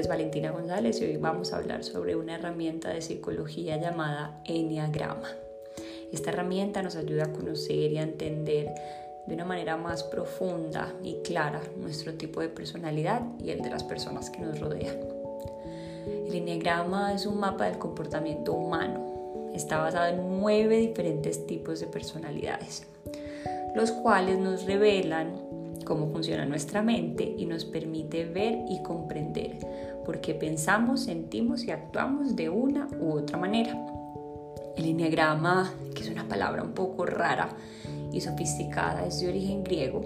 es Valentina González y hoy vamos a hablar sobre una herramienta de psicología llamada Enneagrama. Esta herramienta nos ayuda a conocer y a entender de una manera más profunda y clara nuestro tipo de personalidad y el de las personas que nos rodean. El Enneagrama es un mapa del comportamiento humano. Está basado en nueve diferentes tipos de personalidades, los cuales nos revelan cómo funciona nuestra mente y nos permite ver y comprender por qué pensamos, sentimos y actuamos de una u otra manera. El enneagrama, que es una palabra un poco rara y sofisticada, es de origen griego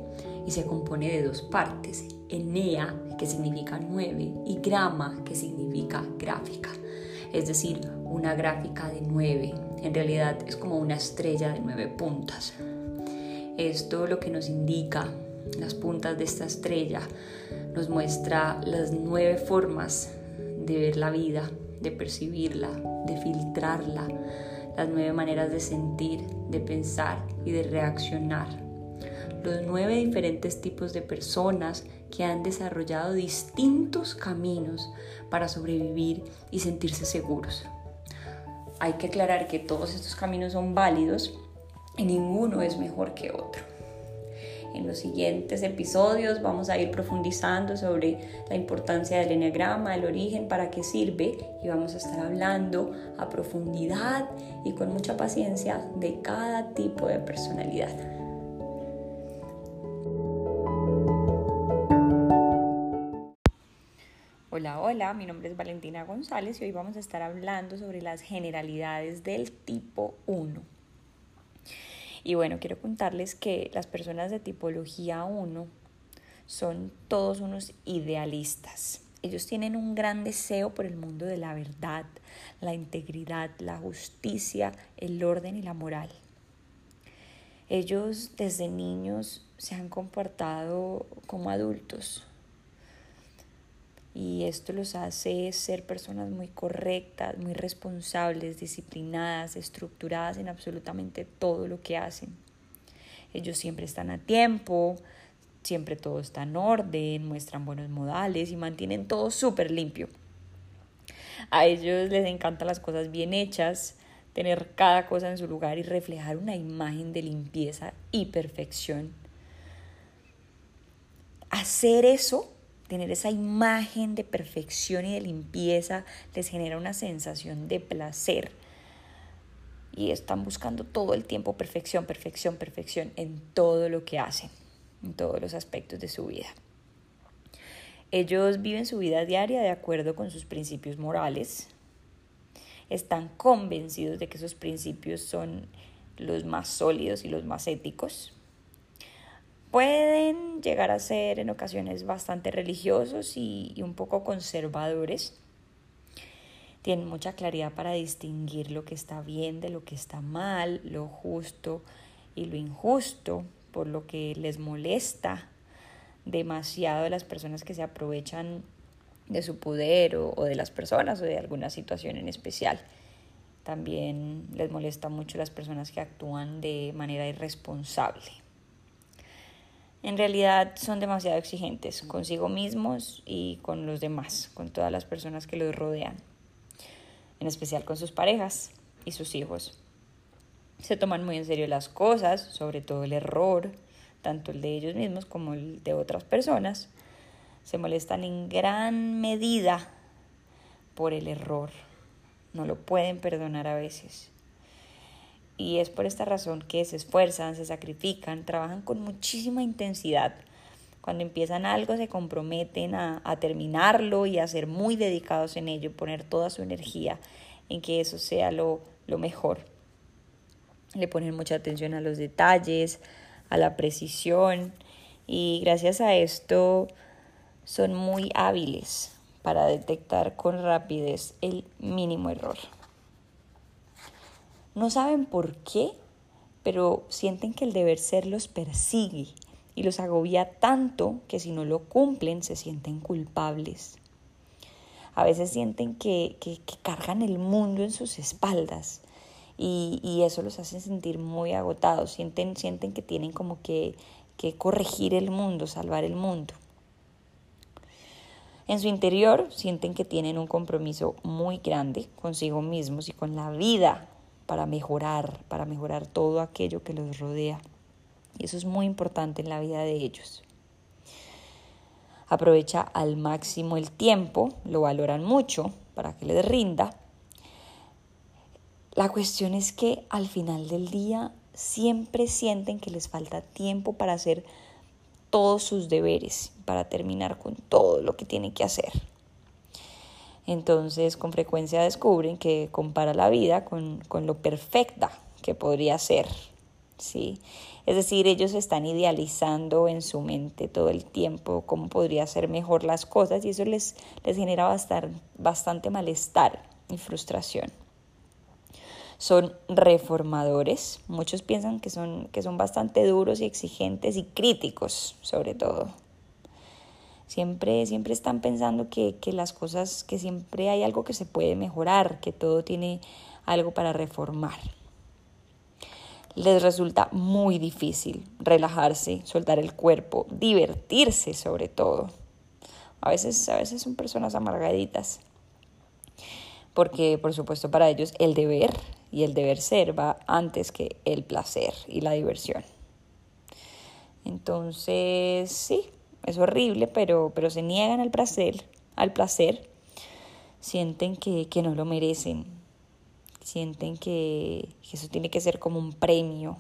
y se compone de dos partes, ennea, que significa nueve, y grama, que significa gráfica, es decir, una gráfica de nueve. En realidad es como una estrella de nueve puntas. Esto lo que nos indica las puntas de esta estrella, nos muestra las nueve formas de ver la vida, de percibirla, de filtrarla, las nueve maneras de sentir, de pensar y de reaccionar. Los nueve diferentes tipos de personas que han desarrollado distintos caminos para sobrevivir y sentirse seguros. Hay que aclarar que todos estos caminos son válidos y ninguno es mejor que otro. En los siguientes episodios vamos a ir profundizando sobre la importancia del enneagrama, el origen, para qué sirve y vamos a estar hablando a profundidad y con mucha paciencia de cada tipo de personalidad. Hola, hola, mi nombre es Valentina González y hoy vamos a estar hablando sobre las generalidades del tipo 1. Y bueno, quiero contarles que las personas de tipología 1 son todos unos idealistas. Ellos tienen un gran deseo por el mundo de la verdad, la integridad, la justicia, el orden y la moral. Ellos desde niños se han comportado como adultos, y esto los hace ser personas muy correctas, muy responsables, disciplinadas, estructuradas en absolutamente todo lo que hacen. Ellos siempre están a tiempo, siempre todo está en orden, muestran buenos modales y mantienen todo súper limpio. A ellos les encantan las cosas bien hechas, tener cada cosa en su lugar y reflejar una imagen de limpieza y perfección. Hacer eso tener esa imagen de perfección y de limpieza les genera una sensación de placer. Y están buscando todo el tiempo perfección, perfección, perfección en todo lo que hacen, en todos los aspectos de su vida. Ellos viven su vida diaria de acuerdo con sus principios morales. Están convencidos de que esos principios son los más sólidos y los más éticos pueden llegar a ser en ocasiones bastante religiosos y, un poco conservadores. Tienen mucha claridad para distinguir lo que está bien de lo que está mal, lo justo y lo injusto, por lo que les molesta demasiado de las personas que se aprovechan de su poder o, o, de las personas o de alguna situación en especial. También les molesta mucho las personas que actúan de manera irresponsable en realidad son demasiado exigentes consigo mismos y con los demás, con todas las personas que los rodean, en especial con sus parejas y sus hijos. Se toman muy en serio las cosas, sobre todo el error, tanto el de ellos mismos como el de otras personas. Se molestan en gran medida por el error. No lo pueden perdonar a veces. Y es por esta razón que se esfuerzan, se sacrifican, trabajan con muchísima intensidad. Cuando empiezan algo se comprometen a, terminarlo y a ser muy dedicados en ello, poner toda su energía en que eso sea lo, lo mejor. Le ponen mucha atención a los detalles, a la precisión y gracias a esto son muy hábiles para detectar con rapidez el mínimo error. No saben por qué, pero sienten que el deber ser los persigue y los agobia tanto que si no lo cumplen se sienten culpables. A veces sienten que, cargan el mundo en sus espaldas y, eso los hace sentir muy agotados. Sienten, sienten que tienen como que, que corregir el mundo, salvar el mundo. En su interior sienten que tienen un compromiso muy grande consigo mismos y con la vida para mejorar, para mejorar todo aquello que los rodea. Y eso es muy importante en la vida de ellos. Aprovecha al máximo el tiempo, lo valoran mucho para que les rinda. La cuestión es que al final del día siempre sienten que les falta tiempo para hacer todos sus deberes, para terminar con todo lo que tienen que hacer. Entonces, con frecuencia descubren que compara la vida con, con lo perfecta que podría ser, ¿sí? Es decir, ellos están idealizando en su mente todo el tiempo cómo podría ser mejor las cosas y eso les, les genera bastante, bastante malestar y frustración. Son reformadores, muchos piensan que son, que son bastante duros y exigentes y críticos sobre todo. Siempre, siempre están pensando que, que las cosas, que siempre hay algo que se puede mejorar, que todo tiene algo para reformar les resulta muy difícil relajarse, soltar el cuerpo, divertirse sobre todo. A veces, a veces son personas amargaditas, porque por supuesto para ellos el deber y el deber ser va antes que el placer y la diversión. Entonces, sí, es horrible, pero, pero se niegan al placer, al placer, sienten que, que no lo merecen, sienten que, eso tiene que ser como un premio.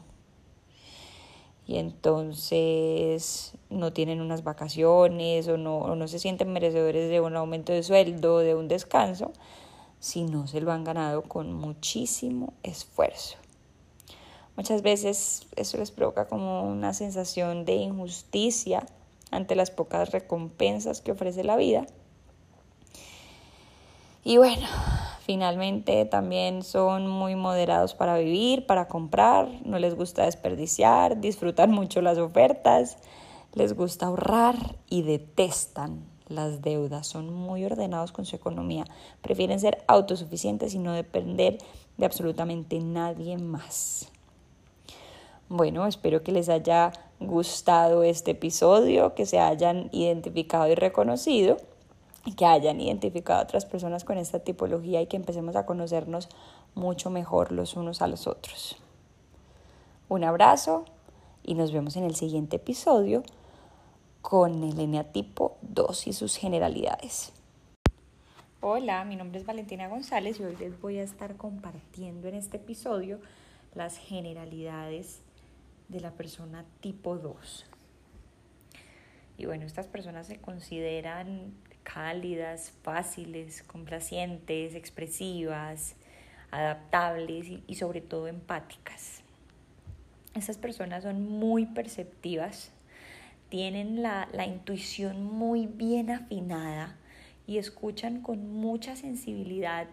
Y entonces no tienen unas vacaciones o no, o no se sienten merecedores de un aumento de sueldo, de un descanso, si no se lo han ganado con muchísimo esfuerzo. Muchas veces eso les provoca como una sensación de injusticia ante las pocas recompensas que ofrece la vida. Y bueno, Finalmente también son muy moderados para vivir, para comprar, no les gusta desperdiciar, disfrutan mucho las ofertas, les gusta ahorrar y detestan las deudas, son muy ordenados con su economía, prefieren ser autosuficientes y no depender de absolutamente nadie más. Bueno, espero que les haya gustado este episodio, que se hayan identificado y reconocido que hayan identificado a otras personas con esta tipología y que empecemos a conocernos mucho mejor los unos a los otros. Un abrazo y nos vemos en el siguiente episodio con el eneatipo 2 y sus generalidades. Hola, mi nombre es Valentina González y hoy les voy a estar compartiendo en este episodio las generalidades de la persona tipo 2. Y bueno, estas personas se consideran cálidas, fáciles, complacientes, expresivas, adaptables y, sobre todo empáticas. Estas personas son muy perceptivas, tienen la, la intuición muy bien afinada y escuchan con mucha sensibilidad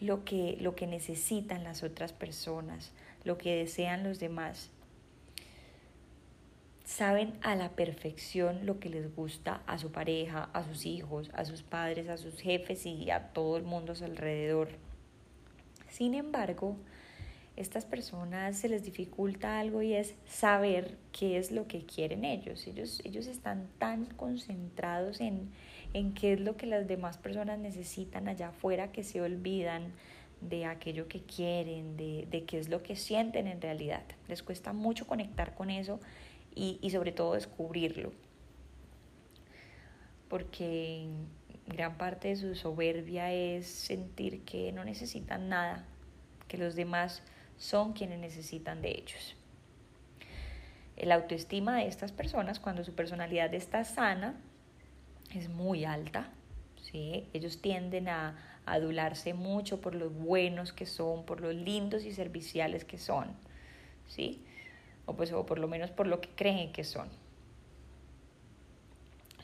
lo que, lo que necesitan las otras personas, lo que desean los demás saben a la perfección lo que les gusta a su pareja, a sus hijos, a sus padres, a sus jefes y a todo el mundo a su alrededor. Sin embargo, estas personas se les dificulta algo y es saber qué es lo que quieren ellos. Ellos, ellos están tan concentrados en, en qué es lo que las demás personas necesitan allá afuera que se olvidan de aquello que quieren, de, de qué es lo que sienten en realidad. Les cuesta mucho conectar con eso y, sobre todo descubrirlo. Porque gran parte de su soberbia es sentir que no necesitan nada, que los demás son quienes necesitan de ellos. La autoestima de estas personas, cuando su personalidad está sana, es muy alta. ¿sí? Ellos tienden a adularse mucho por los buenos que son, por los lindos y serviciales que son. ¿sí? O pues o por lo menos por lo que creen que son.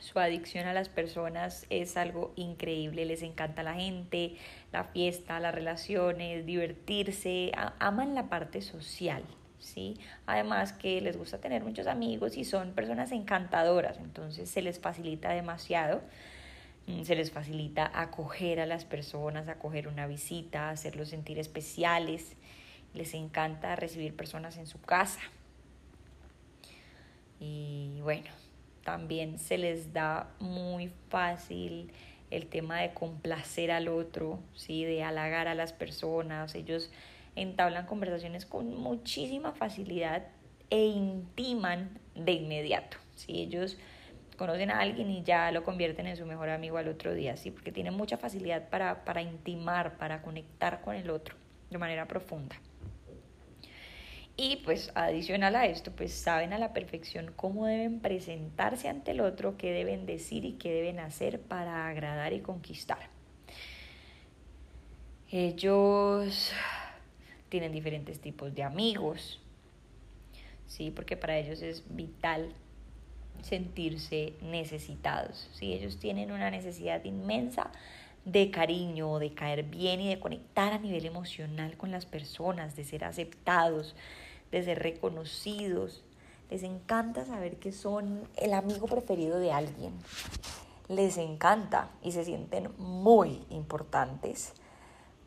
Su adicción a las personas es algo increíble, les encanta la gente, la fiesta, las relaciones, divertirse, aman la parte social, ¿sí? Además que les gusta tener muchos amigos y son personas encantadoras, entonces se les facilita demasiado, mm, se les facilita acoger a las personas, acoger una visita, hacerlos sentir especiales, les encanta recibir personas en su casa, y bueno, también se les da muy fácil el tema de complacer al otro, ¿sí? de halagar a las personas. Ellos entablan conversaciones con muchísima facilidad e intiman de inmediato. ¿sí? Ellos conocen a alguien y ya lo convierten en su mejor amigo al otro día, ¿sí? porque tienen mucha facilidad para, para intimar, para conectar con el otro de manera profunda. Y pues adicional a esto, pues saben a la perfección cómo deben presentarse ante el otro, qué deben decir y qué deben hacer para agradar y conquistar. Ellos tienen diferentes tipos de amigos, ¿sí? Porque para ellos es vital sentirse necesitados, ¿sí? Ellos tienen una necesidad inmensa de cariño, de caer bien y de conectar a nivel emocional con las personas, de ser aceptados, de ser reconocidos. Les encanta saber que son el amigo preferido de alguien. Les encanta y se sienten muy importantes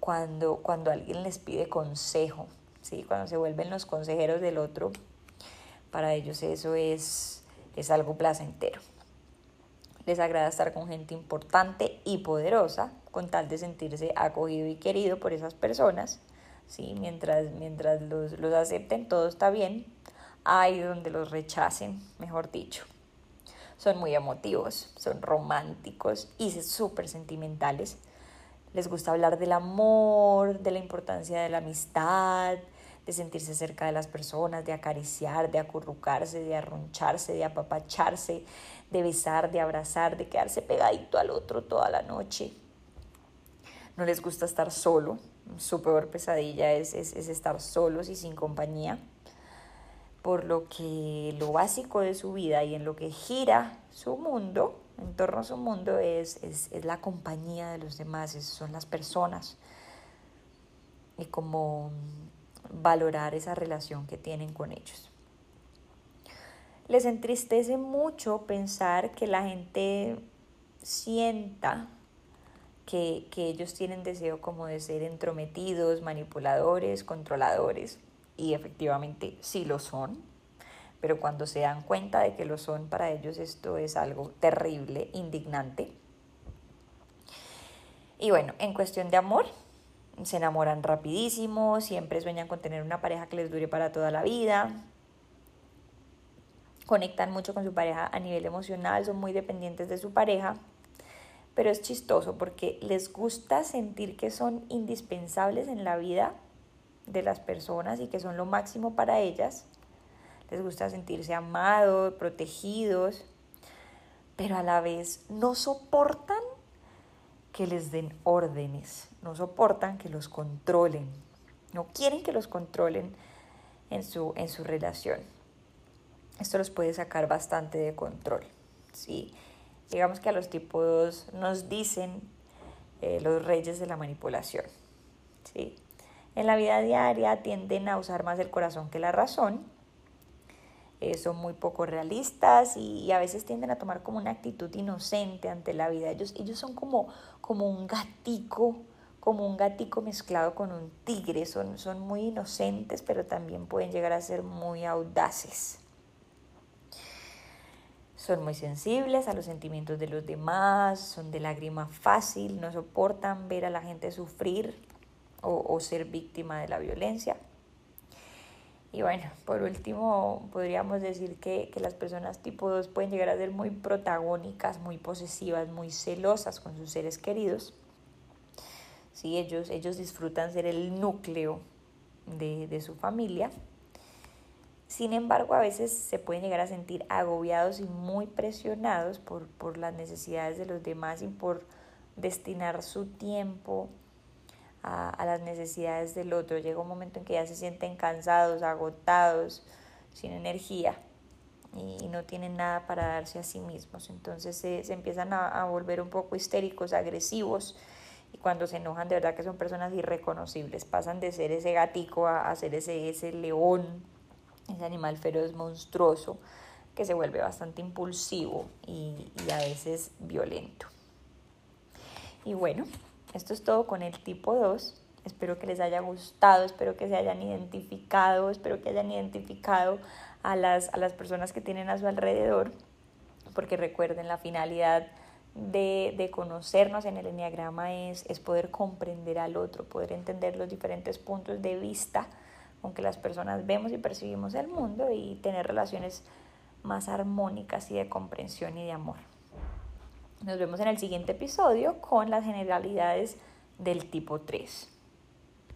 cuando, cuando alguien les pide consejo, ¿sí? cuando se vuelven los consejeros del otro. Para ellos eso es, es algo placentero. Les agrada estar con gente importante y poderosa, con tal de sentirse acogido y querido por esas personas ¿sí? mientras, mientras los, los acepten todo está bien, hay donde los rechacen, mejor dicho. Son muy emotivos, son románticos y súper sentimentales. Les gusta hablar del amor, de la importancia de la amistad, de sentirse cerca de las personas, de acariciar, de acurrucarse, de arroncharse, de apapacharse, de besar, de abrazar, de quedarse pegadito al otro toda la noche. No les gusta estar solo, su peor pesadilla es, estar solos y sin compañía, por lo que lo básico de su vida y en lo que gira su mundo, en torno a su mundo, es, es la compañía de los demás, son las personas y cómo valorar esa relación que tienen con ellos. Les entristece mucho pensar que la gente sienta que, ellos tienen deseo como de ser entrometidos, manipuladores, controladores, y efectivamente sí lo son, pero cuando se dan cuenta de que lo son, para ellos esto es algo terrible, indignante. Y bueno, en cuestión de amor, se enamoran rapidísimo, siempre sueñan con tener una pareja que les dure para toda la vida, conectan mucho con su pareja a nivel emocional, son muy dependientes de su pareja pero es chistoso porque les gusta sentir que son indispensables en la vida de las personas y que son lo máximo para ellas. Les gusta sentirse amados, protegidos, pero a la vez no soportan que les den órdenes, no soportan que los controlen, no quieren que los controlen en su, en su relación. Esto los puede sacar bastante de control. ¿sí? Digamos que a los tipos nos dicen eh, los reyes de la manipulación. ¿sí? En la vida diaria tienden a usar más el corazón que la razón, eh, son muy poco realistas y, a veces tienden a tomar como una actitud inocente ante la vida. Ellos, ellos son como, como un gatico, como un gatico mezclado con un tigre, son, son muy inocentes, pero también pueden llegar a ser muy audaces. Son muy sensibles a los sentimientos de los demás, son de lágrima fácil, no soportan ver a la gente sufrir o, ser víctima de la violencia. Y bueno, por último, podríamos decir que, las personas tipo 2 pueden llegar a ser muy protagónicas, muy posesivas, muy celosas con sus seres queridos. Sí, ellos, ellos disfrutan ser el núcleo de, de su familia sin embargo, a veces se pueden llegar a sentir agobiados y muy presionados por, las necesidades de los demás y por destinar su tiempo a, las necesidades del otro. Llega un momento en que ya se sienten cansados, agotados, sin energía y, no tienen nada para darse a sí mismos. Entonces se, empiezan a, volver un poco histéricos, agresivos y cuando se enojan de verdad que son personas irreconocibles. Pasan de ser ese gatico a, a ser ese, ese león ese animal feroz monstruoso que se vuelve bastante impulsivo y, a veces violento. Y bueno, esto es todo con el tipo 2. Espero que les haya gustado, espero que se hayan identificado, espero que hayan identificado a las, a las personas que tienen a su alrededor, porque recuerden, la finalidad de, conocernos en el enneagrama es, es poder comprender al otro, poder entender los diferentes puntos de vista con que las personas vemos y percibimos el mundo y tener relaciones más armónicas y de comprensión y de amor. Nos vemos en el siguiente episodio con las generalidades del tipo 3.